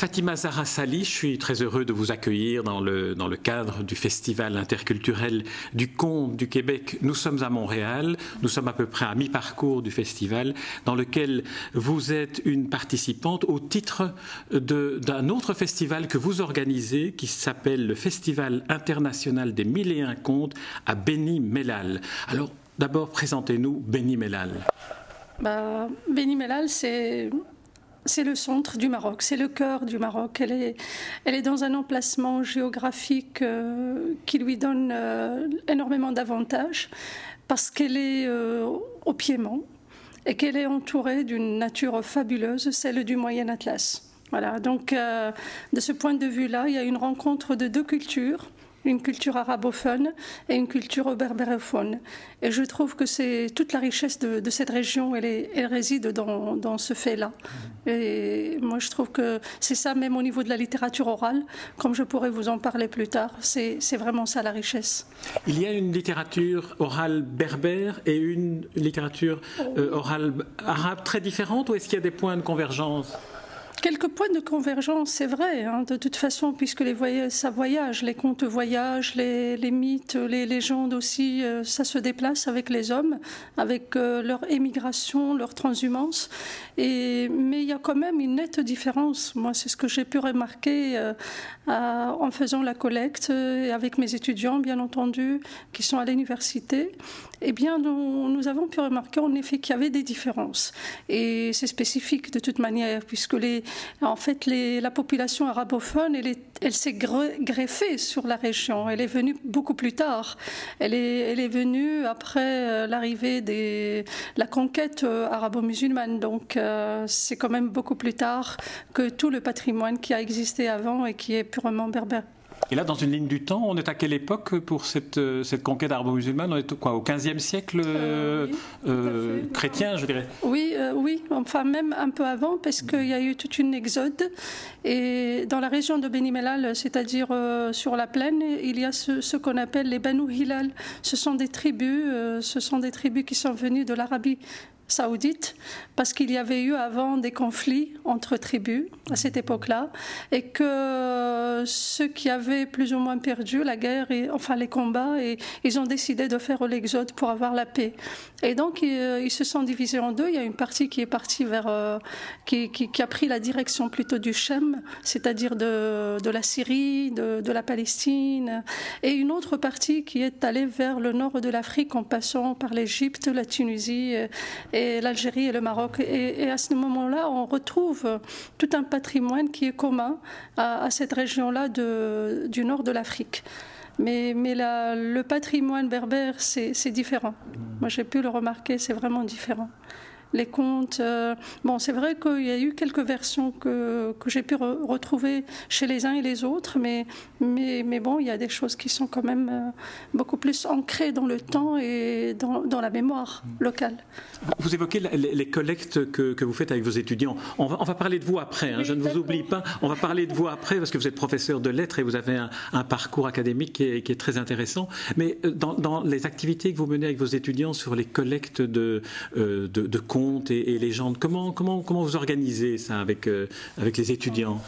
Fatima Zahra Sali, je suis très heureux de vous accueillir dans le, dans le cadre du Festival interculturel du conte du Québec. Nous sommes à Montréal, nous sommes à peu près à mi-parcours du festival, dans lequel vous êtes une participante au titre d'un autre festival que vous organisez qui s'appelle le Festival international des mille et un contes à Beni Mellal. Alors, d'abord, présentez-nous Beni Mellal. Bah, Beni Mellal, c'est c'est le centre du Maroc, c'est le cœur du Maroc. Elle est, elle est dans un emplacement géographique euh, qui lui donne euh, énormément d'avantages parce qu'elle est euh, au Piémont et qu'elle est entourée d'une nature fabuleuse, celle du Moyen Atlas. Voilà, donc de ce point de vue-là, il y a une rencontre de deux cultures une culture arabophone et une culture berbérophone. Et je trouve que c'est toute la richesse de, cette région, elle, elle réside dans, dans ce fait-là. Et moi, je trouve que c'est ça, même au niveau de la littérature orale, comme je pourrais vous en parler plus tard, c'est vraiment ça la richesse. Il y a une littérature orale berbère et une littérature euh, orale arabe très différente, ou est-ce qu'il y a des points de convergence? Quelques points de convergence, c'est vrai, hein, de toute façon, puisque les voyages, ça voyage, les contes voyagent, les, mythes, les légendes aussi, euh, ça se déplace avec les hommes, avec euh, leur émigration, leur transhumance. Et, mais il y a quand même une nette différence. Moi, c'est ce que j'ai pu remarquer euh, en faisant la collecte et avec mes étudiants, bien entendu, qui sont à l'université. Eh bien, nous avons pu remarquer en effet qu'il y avait des différences. Et c'est spécifique de toute manière, puisque les, en fait, la population arabophone, elle, s'est greffée sur la région. Elle est venue beaucoup plus tard. Elle est, venue après euh, l'arrivée de la conquête euh, arabo-musulmane. Donc, euh, c'est quand même beaucoup plus tard que tout le patrimoine qui a existé avant et qui est purement berbère. Et là, dans une ligne du temps, on est à quelle époque pour cette, euh, cette conquête arabo-musulmane On est quoi, au 15e siècle euh, euh, chrétien, je dirais? Oui, oui, enfin même un peu avant, parce qu'il y a eu toute une exode. Et dans la région de Beni Mellal, c'est-à-dire sur la plaine, il y a ce, ce qu'on appelle les Banu Hilal. Ce sont des tribus, ce sont des tribus qui sont venues de l'Arabie saoudite, parce qu'il y avait eu avant des conflits entre tribus à cette époque-là, et que ceux qui avaient plus ou moins perdu la guerre, et, enfin les combats, et ils ont décidé de faire l'exode pour avoir la paix. Et donc ils, se sont divisés en deux. Il y a une partie qui est partie vers, euh, qui, qui, a pris la direction plutôt du Shem, c'est-à-dire de, de, la Syrie, de, de la Palestine, et une autre partie qui est allée vers le nord de l'Afrique en passant par l'Égypte, la Tunisie et l'Algérie et le Maroc. Et, à ce moment-là, on retrouve tout un patrimoine qui est commun à, cette région-là du nord de l'Afrique. Mais, mais le patrimoine berbère, c'est différent. Moi, j'ai pu le remarquer, c'est vraiment différent les contes. Euh, bon, c'est vrai qu'il y a eu quelques versions que, que j'ai pu retrouver chez les uns et les autres, mais, mais, mais, bon, il y a des choses qui sont quand même euh, beaucoup plus ancrées dans le temps et dans, dans la mémoire locale. Vous évoquez les, collectes que, que, vous faites avec vos étudiants. On va, on va parler de vous après, hein, je ne vous oublie pas. On va parler de vous après parce que vous êtes professeur de lettres et vous avez un, un parcours académique qui est, qui est, très intéressant. Mais euh, dans, dans, les activités que vous menez avec vos étudiants sur les collectes de, de, de contes, et, légendes. Comment, comment, vous organisez ça avec, euh, avec les étudiants?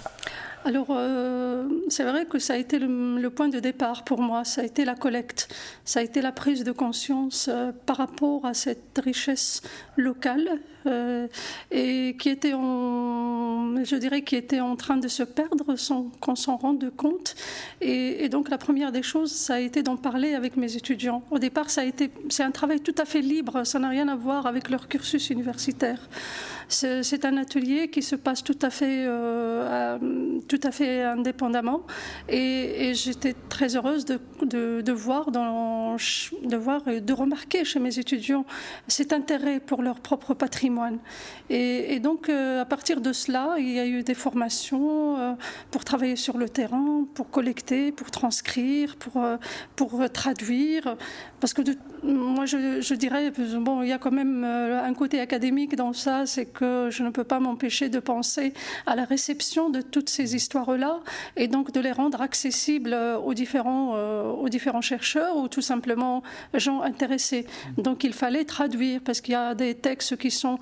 Alors, euh, c'est vrai que ça a été le, point de départ pour moi, ça a été la collecte, ça a été la prise de conscience euh, par rapport à cette richesse locale euh, et qui était en, je dirais, qui était en train de se perdre sans qu'on s'en rende compte. Et, donc, la première des choses, ça a été d'en parler avec mes étudiants. Au départ, c'est un travail tout à fait libre, ça n'a rien à voir avec leur cursus universitaire. C'est un atelier qui se passe tout à fait, tout à fait indépendamment. Et, j'étais très heureuse de, de, voir de voir et de remarquer chez mes étudiants cet intérêt pour leur propre patrimoine. Et, donc, euh, à partir de cela, il y a eu des formations euh, pour travailler sur le terrain, pour collecter, pour transcrire, pour, pour traduire. Parce que moi, je, dirais, bon, il y a quand même un côté académique dans ça, c'est que je ne peux pas m'empêcher de penser à la réception de toutes ces histoires histoires-là et donc de les rendre accessibles aux différents, aux différents chercheurs ou tout simplement gens intéressés. Donc il fallait traduire parce qu'il y a des textes qui sont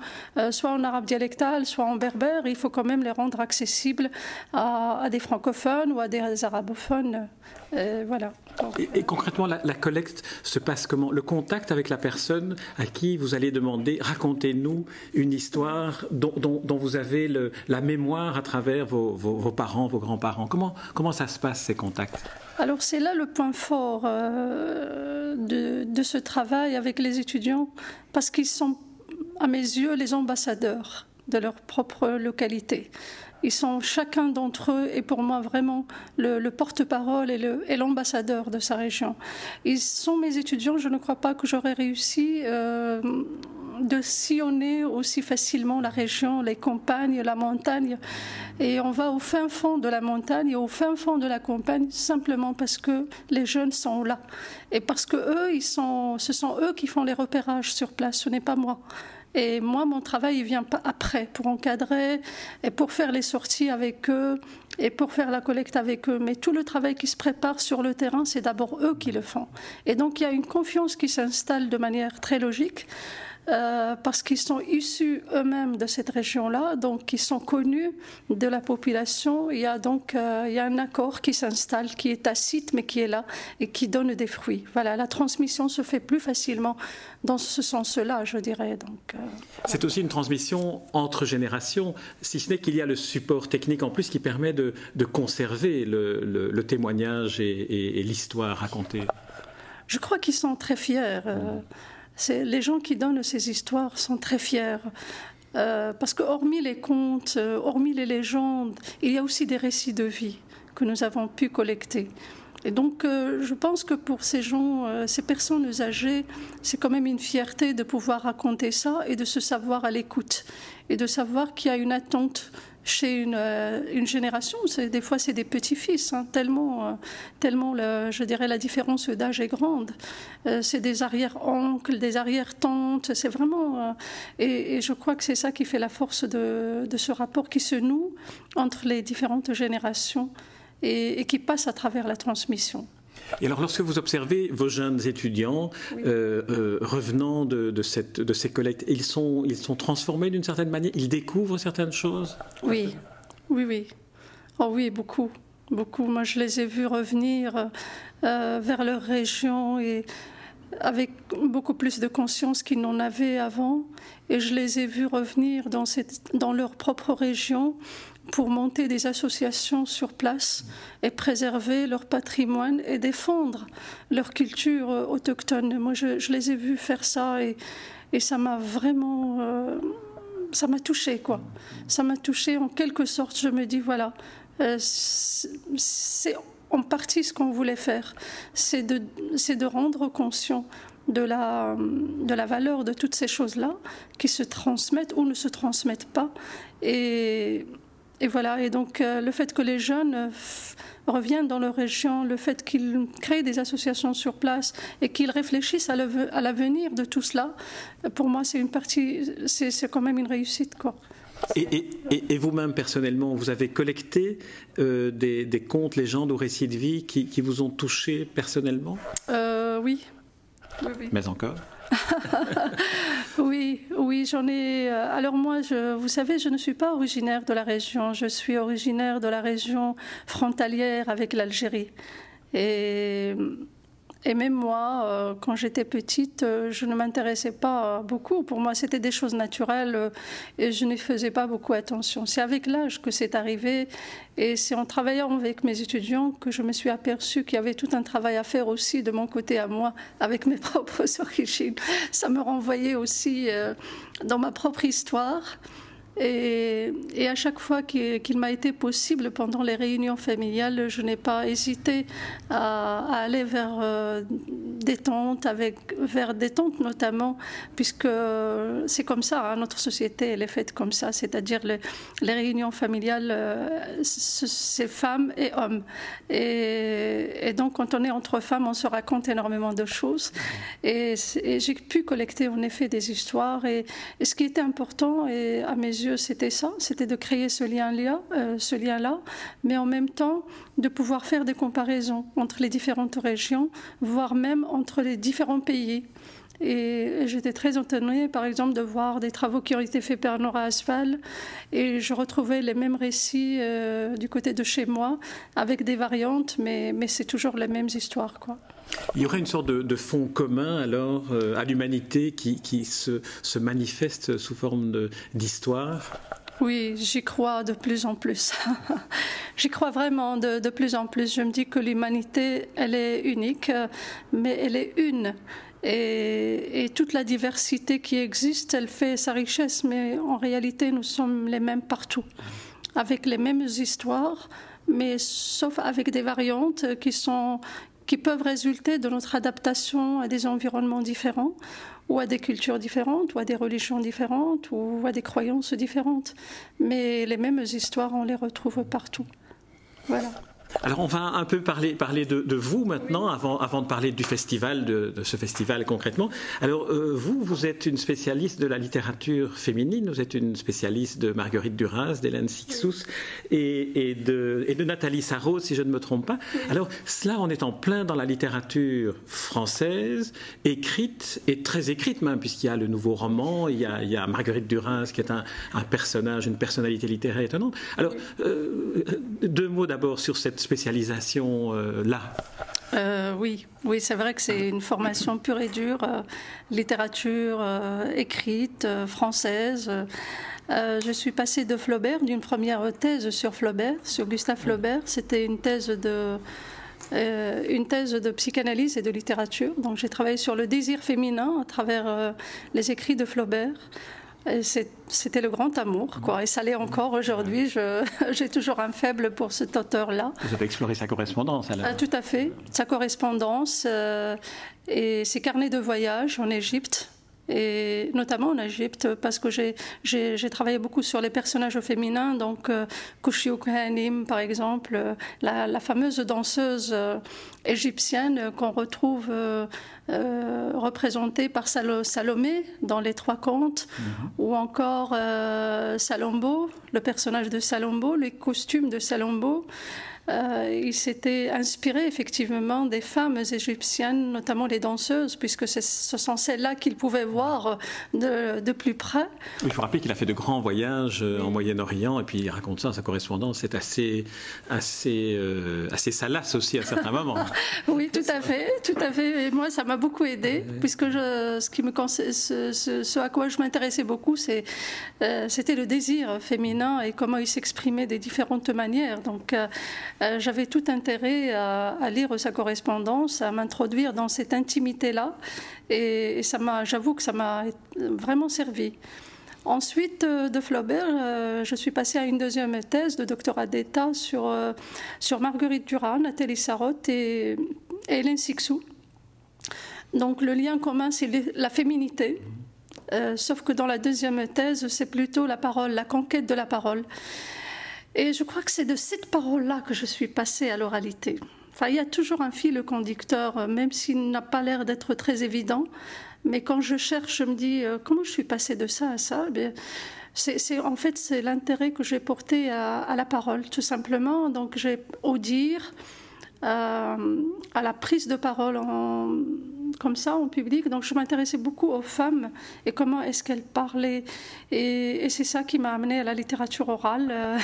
soit en arabe dialectal, soit en berbère. Il faut quand même les rendre accessibles à, des francophones ou à des arabophones. Voilà. Et, concrètement, la, collecte se passe comment? Le contact avec la personne à qui vous allez demander racontez-nous une histoire dont, vous avez la mémoire à travers vos, parents, vos grands-parents. Comment, comment ça se passe ces contacts? Alors c'est là le point fort euh, de, de ce travail avec les étudiants parce qu'ils sont, à mes yeux, les ambassadeurs de leur propre localité. Ils sont chacun d'entre eux et pour moi vraiment le, porte-parole et l'ambassadeur de sa région. Ils sont mes étudiants. Je ne crois pas que j'aurais réussi euh, de sillonner aussi facilement la région, les campagnes, la montagne. Et on va au fin fond de la montagne et au fin fond de la campagne simplement parce que les jeunes sont là et parce que eux, ils sont, ce sont eux qui font les repérages sur place. Ce n'est pas moi. Et moi, mon travail, il vient après, pour encadrer et pour faire les sorties avec eux et pour faire la collecte avec eux. Mais tout le travail qui se prépare sur le terrain, c'est d'abord eux qui le font. Et donc, il y a une confiance qui s'installe de manière très logique. Euh, parce qu'ils sont issus eux-mêmes de cette région-là, donc ils sont connus de la population. Il y a donc euh, il y a un accord qui s'installe, qui est tacite, mais qui est là et qui donne des fruits. Voilà, la transmission se fait plus facilement dans ce sens-là, je dirais. Donc, euh, c'est aussi une transmission entre générations, si ce n'est qu'il y a le support technique en plus qui permet de, conserver le, témoignage et, l'histoire racontée. Je crois qu'ils sont très fiers. Mmh les gens qui donnent ces histoires sont très fiers. Euh, parce que hormis les contes, euh, hormis les légendes, il y a aussi des récits de vie que nous avons pu collecter. Et donc, euh, je pense que pour ces gens, ces personnes âgées, c'est quand même une fierté de pouvoir raconter ça et de se savoir à l'écoute et de savoir qu'il y a une attente chez une, euh, une génération. Des fois, c'est des petits-fils, hein, tellement, euh, tellement je dirais, la différence d'âge est grande. Euh, c'est des arrière-oncles, des arrière-tantes. C'est vraiment. Et, je crois que c'est ça qui fait la force de, de, ce rapport qui se noue entre les différentes générations et, et qui passe à travers la transmission. Et alors, lorsque vous observez vos jeunes étudiants euh, euh, revenant de, cette, de, ces collectes, ils sont, ils sont transformés d'une certaine manière? Ils découvrent certaines choses? Oui, oui, oui. Oh oui, beaucoup, beaucoup. Moi, je les ai vus revenir euh, vers leur région et avec beaucoup plus de conscience qu'ils n'en avaient avant. Et je les ai vus revenir dans, cette, dans leur propre région pour monter des associations sur place et préserver leur patrimoine et défendre leur culture autochtone. Moi, je, les ai vus faire ça et, et ça m'a vraiment... Euh, ça m'a touché, quoi. Ça m'a touché en quelque sorte. Je me dis, voilà, euh, c'est en partie ce qu'on voulait faire. C'est de, de rendre conscient de la, de la valeur de toutes ces choses-là qui se transmettent ou ne se transmettent pas. Et et voilà, et donc euh, le fait que les jeunes euh, reviennent dans leur région, le fait qu'ils créent des associations sur place et qu'ils réfléchissent à l'avenir de tout cela, pour moi c'est une partie, c'est quand même une réussite. Quoi. Et, et, vous-même, personnellement, vous avez collecté euh, des, des, contes, légendes ou récits de vie qui, qui vous ont touché personnellement? Oui. Oui. Mais encore oui, oui, j'en ai. Euh, alors moi, je, vous savez, je ne suis pas originaire de la région. Je suis originaire de la région frontalière avec l'Algérie. Et et même moi, euh, quand j'étais petite, euh, je ne m'intéressais pas beaucoup. Pour moi, c'était des choses naturelles euh, et je n'y faisais pas beaucoup attention. C'est avec l'âge que c'est arrivé et c'est en travaillant avec mes étudiants que je me suis aperçue qu'il y avait tout un travail à faire aussi de mon côté à moi, avec mes propres origines. Ça me renvoyait aussi dans ma propre histoire. Et, à chaque fois qu'il m'a été possible pendant les réunions familiales, je n'ai pas hésité à, aller vers euh, détente, avec, vers détente notamment, puisque c'est comme ça, hein, notre société, elle est faite comme ça, c'est-à-dire les, les, réunions familiales, euh, c'est femmes et hommes. Et, donc, quand on est entre femmes, on se raconte énormément de choses. Et, j'ai pu collecter en effet des histoires. Et, ce qui était important, et à mes yeux, c'était ça, c'était de créer ce lien-là, euh, ce lien-là, mais en même temps de pouvoir faire des comparaisons entre les différentes régions, voire même entre les différents pays. Et j'étais très étonnée, par exemple, de voir des travaux qui ont été faits par Nora Asphal. Et je retrouvais les mêmes récits euh, du côté de chez moi, avec des variantes, mais, c'est toujours les mêmes histoires. Quoi. Il y aurait une sorte de, fond commun alors euh, à l'humanité qui, qui se, se, manifeste sous forme d'histoire? Oui, j'y crois de plus en plus. j'y crois vraiment de, de, plus en plus. Je me dis que l'humanité, elle est unique, mais elle est une. Et, toute la diversité qui existe, elle fait sa richesse, mais en réalité, nous sommes les mêmes partout, avec les mêmes histoires, mais sauf avec des variantes qui, sont, qui peuvent résulter de notre adaptation à des environnements différents ou à des cultures différentes, ou à des religions différentes, ou à des croyances différentes. Mais les mêmes histoires, on les retrouve partout. Voilà. Alors on va un peu parler, parler de, vous maintenant, avant, avant de parler du festival, de, ce festival concrètement. Alors euh, vous, vous êtes une spécialiste de la littérature féminine, vous êtes une spécialiste de Marguerite Duras, d'Hélène Sixous et, et, de, et de Nathalie Sarraud, si je ne me trompe pas. Alors cela, on est en plein dans la littérature française, écrite et très écrite même, puisqu'il y a le nouveau roman, il y a, il y a Marguerite Duras qui est un, un, personnage, une personnalité littéraire étonnante. Alors euh, deux mots d'abord sur cette spécialisation-là euh, euh, Oui, oui c'est vrai que c'est une formation pure et dure, euh, littérature écrite, française. je suis passée de Flaubert, d'une première thèse sur Flaubert, sur Gustave Flaubert. C'était une thèse de une thèse de psychanalyse et de littérature. Donc j'ai travaillé sur le désir féminin à travers les écrits de Flaubert. C'était le grand amour, quoi. Et ça l'est encore aujourd'hui. J'ai toujours un faible pour cet auteur-là. Vous avez exploré sa correspondance, alors ah, Tout à fait. Sa correspondance euh, et ses carnets de voyage en Égypte et notamment en Égypte, parce que j'ai travaillé beaucoup sur les personnages féminins, donc euh, par exemple, euh, la, fameuse danseuse euh, égyptienne qu'on retrouve euh, représentée par Salomé dans les trois contes, mhm. ou encore Salombo, le personnage de Salombo, les costumes de Salombo. Euh, il s'était inspiré effectivement des femmes égyptiennes, notamment les danseuses, puisque ce sont celles-là qu'il pouvait voir de, plus près. Il faut rappeler qu'il a fait de grands voyages euh, en Moyen-Orient, et puis il raconte ça, sa correspondance c'est assez, assez, euh, assez salace aussi à certains moments. oui, tout à fait, tout à fait. Et moi, ça m'a beaucoup aidé, puisque je, ce, qui me, ce, ce, à quoi je m'intéressais beaucoup, c'était le désir féminin et comment il s'exprimait de différentes manières. Donc, euh, j'avais tout intérêt à, lire sa correspondance, à m'introduire dans cette intimité-là. Et, ça m'a, j'avoue que ça m'a vraiment servi. Ensuite euh, de Flaubert, euh, je suis passée à une deuxième thèse de doctorat d'État sur, Marguerite Duras, Nathalie Sarotte et, Hélène Sixou. Donc le lien commun, c'est la féminité. sauf que dans la deuxième thèse, c'est plutôt la parole, la conquête de la parole. Et je crois que c'est de cette parole-là que je suis passée à l'oralité. Enfin, il y a toujours un fil conducteur, euh, même s'il n'a pas l'air d'être très évident. Mais quand je cherche, je me dis euh, comment je suis passée de ça à ça? Eh c'est, en fait, c'est l'intérêt que j'ai porté à, la parole, tout simplement. Donc, j'ai au dire, euh, à la prise de parole en, comme ça en public. Donc je m'intéressais beaucoup aux femmes et comment est-ce qu'elles parlaient. Et, c'est ça qui m'a amené à la littérature orale, euh,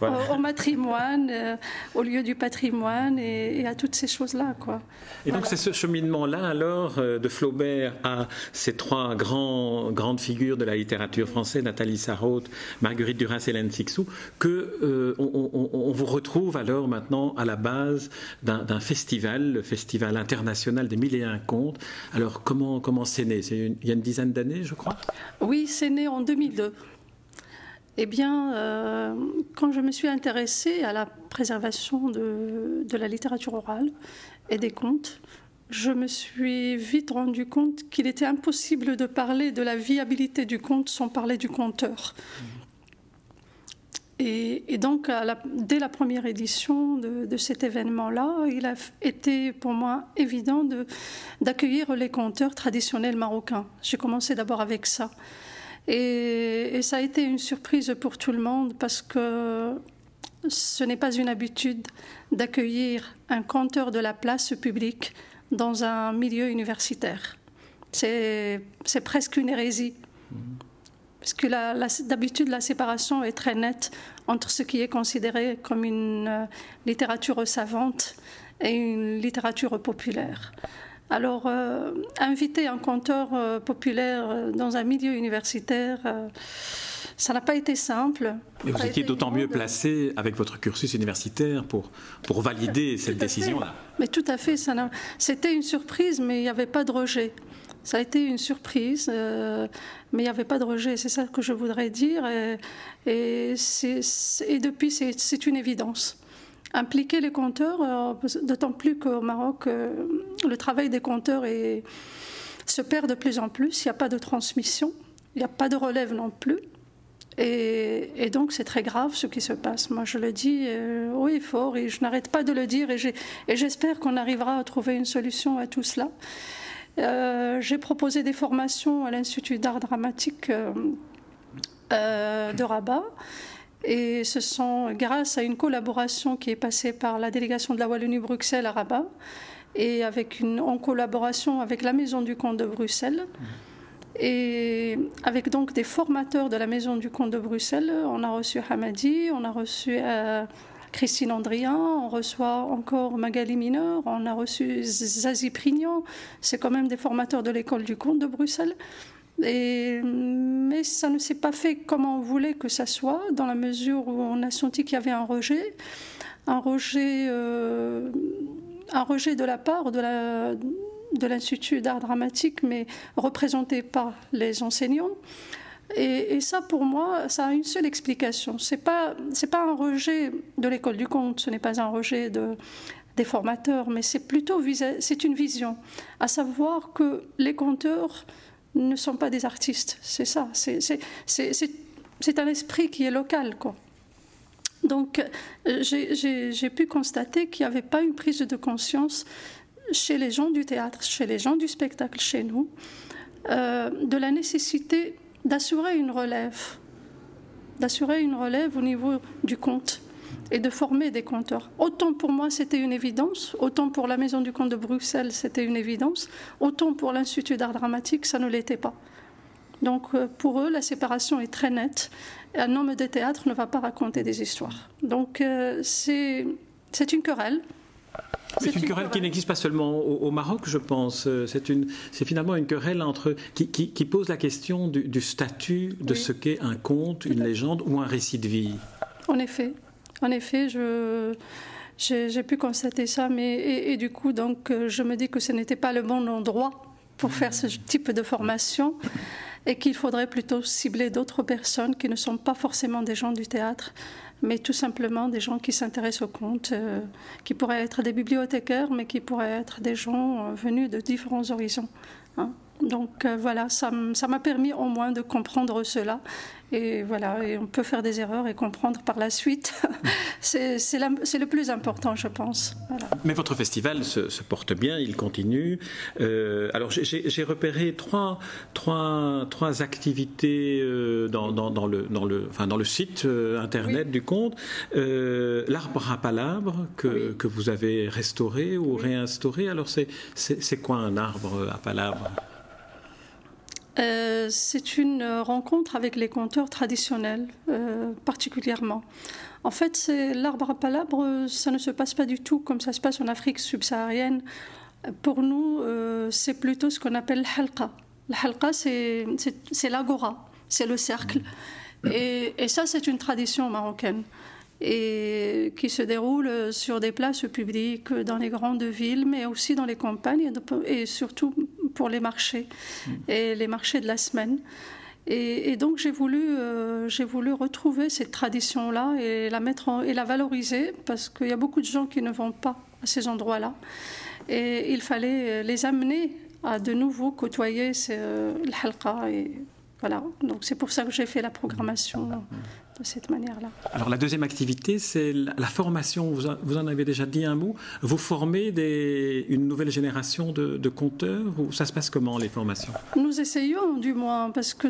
au, matrimoine, euh, au lieu du patrimoine et, à toutes ces choses-là. Quoi. Et donc c'est ce cheminement-là alors euh, de Flaubert à ces trois grands, grandes figures de la littérature française, Nathalie Sarraute, Marguerite Duras, Hélène Sixou, que on, on, vous retrouve alors maintenant à la base d'un festival, le Festival international des mille et un contes alors, comment, comment c'est né? Il y a une dizaine d'années, je crois? Oui, c'est né en 2002. Eh bien, euh, quand je me suis intéressée à la préservation de, de, la littérature orale et des contes, je me suis vite rendu compte qu'il était impossible de parler de la viabilité du conte sans parler du conteur. Et, donc, dès la première édition de, cet événement-là, il a été pour moi évident d'accueillir les conteurs traditionnels marocains. J'ai commencé d'abord avec ça. Et, ça a été une surprise pour tout le monde parce que ce n'est pas une habitude d'accueillir un conteur de la place publique dans un milieu universitaire. C'est presque une hérésie. Parce que d'habitude, la séparation est très nette entre ce qui est considéré comme une euh, littérature savante et une littérature populaire. Alors, euh, inviter un conteur euh, populaire dans un milieu universitaire, ça n'a pas été simple. Mais vous étiez d'autant mieux placé avec votre cursus universitaire pour, pour valider cette décision-là. Mais tout à fait, c'était une surprise, mais il n'y avait pas de rejet. Ça a été une surprise, euh, mais il n'y avait pas de rejet, c'est ça que je voudrais dire. Et, depuis, c'est une évidence. Impliquer les compteurs, euh, d'autant plus qu'au Maroc, euh, le travail des compteurs se perd de plus en plus. Il n'y a pas de transmission, il n'y a pas de relève non plus. Et, donc c'est très grave ce qui se passe. Moi je le dis oui fort et je n'arrête pas de le dire et j'espère qu'on arrivera à trouver une solution à tout cela. Euh, j'ai proposé des formations à l'Institut d'art dramatique euh, euh, de Rabat. Et ce sont grâce à une collaboration qui est passée par la délégation de la Wallonie-Bruxelles à Rabat et avec une, en collaboration avec la Maison du Comte de Bruxelles. Et avec donc des formateurs de la Maison du Comte de Bruxelles, on a reçu Hamadi, on a reçu Christine Andrien, on reçoit encore Magali Mineur, on a reçu Zazie Prignon, c'est quand même des formateurs de l'école du comte de Bruxelles. mais ça ne s'est pas fait comme on voulait que ça soit, dans la mesure où on a senti qu'il y avait un rejet, un rejet, euh, de la part de de l'Institut d'art dramatique, mais représenté par les enseignants. Et, ça, pour moi, ça a une seule explication. Ce n'est pas, pas un rejet de l'école du conte, ce n'est pas un rejet de, des formateurs, mais c'est plutôt c'est une vision, à savoir que les conteurs ne sont pas des artistes. C'est ça. C'est un esprit qui est local. Donc, j'ai pu constater qu'il n'y avait pas une prise de conscience chez les gens du théâtre, chez les gens du spectacle, chez nous, euh, de la nécessité d'assurer une relève, d'assurer une relève au niveau du conte et de former des conteurs. Autant pour moi c'était une évidence, autant pour la Maison du Conte de Bruxelles c'était une évidence, autant pour l'Institut d'art dramatique ça ne l'était pas. Donc euh, pour eux la séparation est très nette. Un homme de théâtre ne va pas raconter des histoires. Donc euh, c'est une querelle. C'est une, querelle qui n'existe pas seulement au, Maroc, je pense. Euh, c'est finalement une querelle entre qui, qui, pose la question du, statut de ce qu'est un conte, une légende ou un récit de vie. En effet, en effet, je j'ai pu constater ça, mais et, du coup, donc, euh, je me dis que ce n'était pas le bon endroit pour faire ce type de formation et qu'il faudrait plutôt cibler d'autres personnes qui ne sont pas forcément des gens du théâtre, mais tout simplement des gens qui s'intéressent au conte, euh, qui pourraient être des bibliothécaires, mais qui pourraient être des gens euh, venus de différents horizons. Hein. Donc euh, voilà, ça m'a permis au moins de comprendre cela. Et voilà, et on peut faire des erreurs et comprendre par la suite. c'est le plus important, je pense. Mais votre festival se, porte bien, il continue. Euh, alors j'ai repéré trois, trois, trois activités euh, dans, dans, le, dans, le, enfin, dans le site internet du compte. L'arbre à palabres que, que vous avez restauré ou réinstauré. Alors c'est quoi un arbre à palabres? Euh, c'est une rencontre avec les conteurs traditionnels, euh, particulièrement. En fait, l'arbre à palabres, ça ne se passe pas du tout comme ça se passe en Afrique subsaharienne. Pour nous, euh, c'est plutôt ce qu'on appelle halqa. La halqa, c'est l'agora, c'est le cercle. Et, et ça, c'est une tradition marocaine et qui se déroule sur des places publiques dans les grandes villes, mais aussi dans les campagnes et surtout pour les marchés mm. et les marchés de la semaine. Et, donc j'ai voulu, euh, j'ai voulu retrouver cette tradition-là et la mettre et la valoriser parce qu'il y a beaucoup de gens qui ne vont pas à ces endroits-là. Et il fallait les amener à de nouveau côtoyer halqa. Et voilà, donc c'est pour ça que j'ai fait la programmation de cette manière-là. Alors la deuxième activité, c'est la formation. Vous, en avez déjà dit un mot. Vous formez des, une nouvelle génération de, de compteurs ou ça se passe comment les formations? Nous essayons du moins parce que,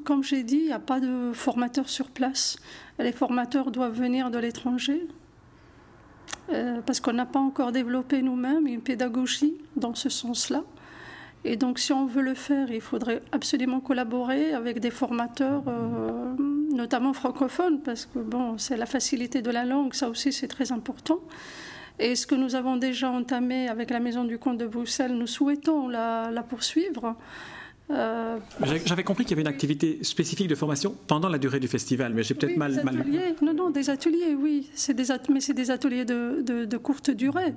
comme j'ai dit, il n'y a pas de formateurs sur place. Les formateurs doivent venir de l'étranger. Euh, parce qu'on n'a pas encore développé nous-mêmes une pédagogie dans ce sens-là. Et donc, si on veut le faire, il faudrait absolument collaborer avec des formateurs, euh, notamment francophones, parce que bon, c'est la facilité de la langue, ça aussi c'est très important. Et ce que nous avons déjà entamé avec la Maison du Comte de Bruxelles, nous souhaitons la, la poursuivre. Euh, j'avais compris qu'il y avait une activité spécifique de formation pendant la durée du festival, mais j'ai peut-être mal, mal. Non, non, des ateliers, oui. Des mais c'est des ateliers de, de, courte durée. Mhm.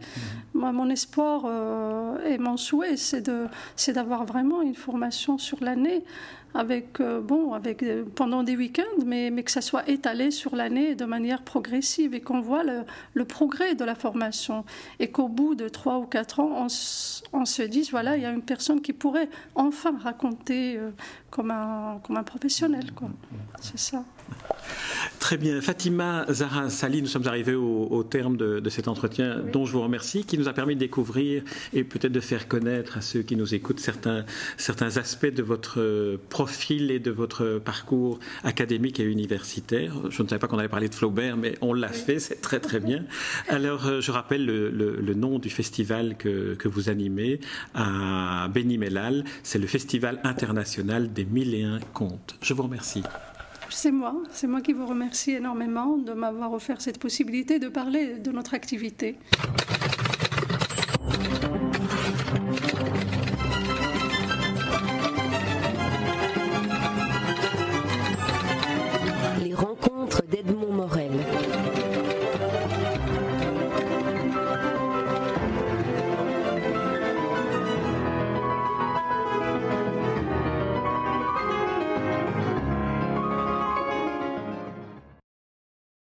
Moi, mon espoir euh, et mon souhait, c'est d'avoir vraiment une formation sur l'année avec, euh, bon, avec, euh, pendant des week-ends, mais, mais que ça soit étalé sur l'année de manière progressive et qu'on voit le, le, progrès de la formation. Et qu'au bout de trois ou quatre ans, on, se dise, voilà, il y a une personne qui pourrait enfin raconter euh, comme, un, comme un professionnel. C'est ça. Très bien. Fatima Zahra Sali, nous sommes arrivés au, terme de, cet entretien dont je vous remercie, qui nous a permis de découvrir et peut-être de faire connaître à ceux qui nous écoutent certains, certains aspects de votre profil et de votre parcours académique et universitaire. Je ne savais pas qu'on allait parler de Flaubert, mais on l'a fait, c'est très très bien. Alors, euh, je rappelle le, nom du festival que, que, vous animez à Beni Mellal. C'est le Festival international des mille et un contes. Je vous remercie. C'est moi, c'est moi qui vous remercie énormément de m'avoir offert cette possibilité de parler de notre activité.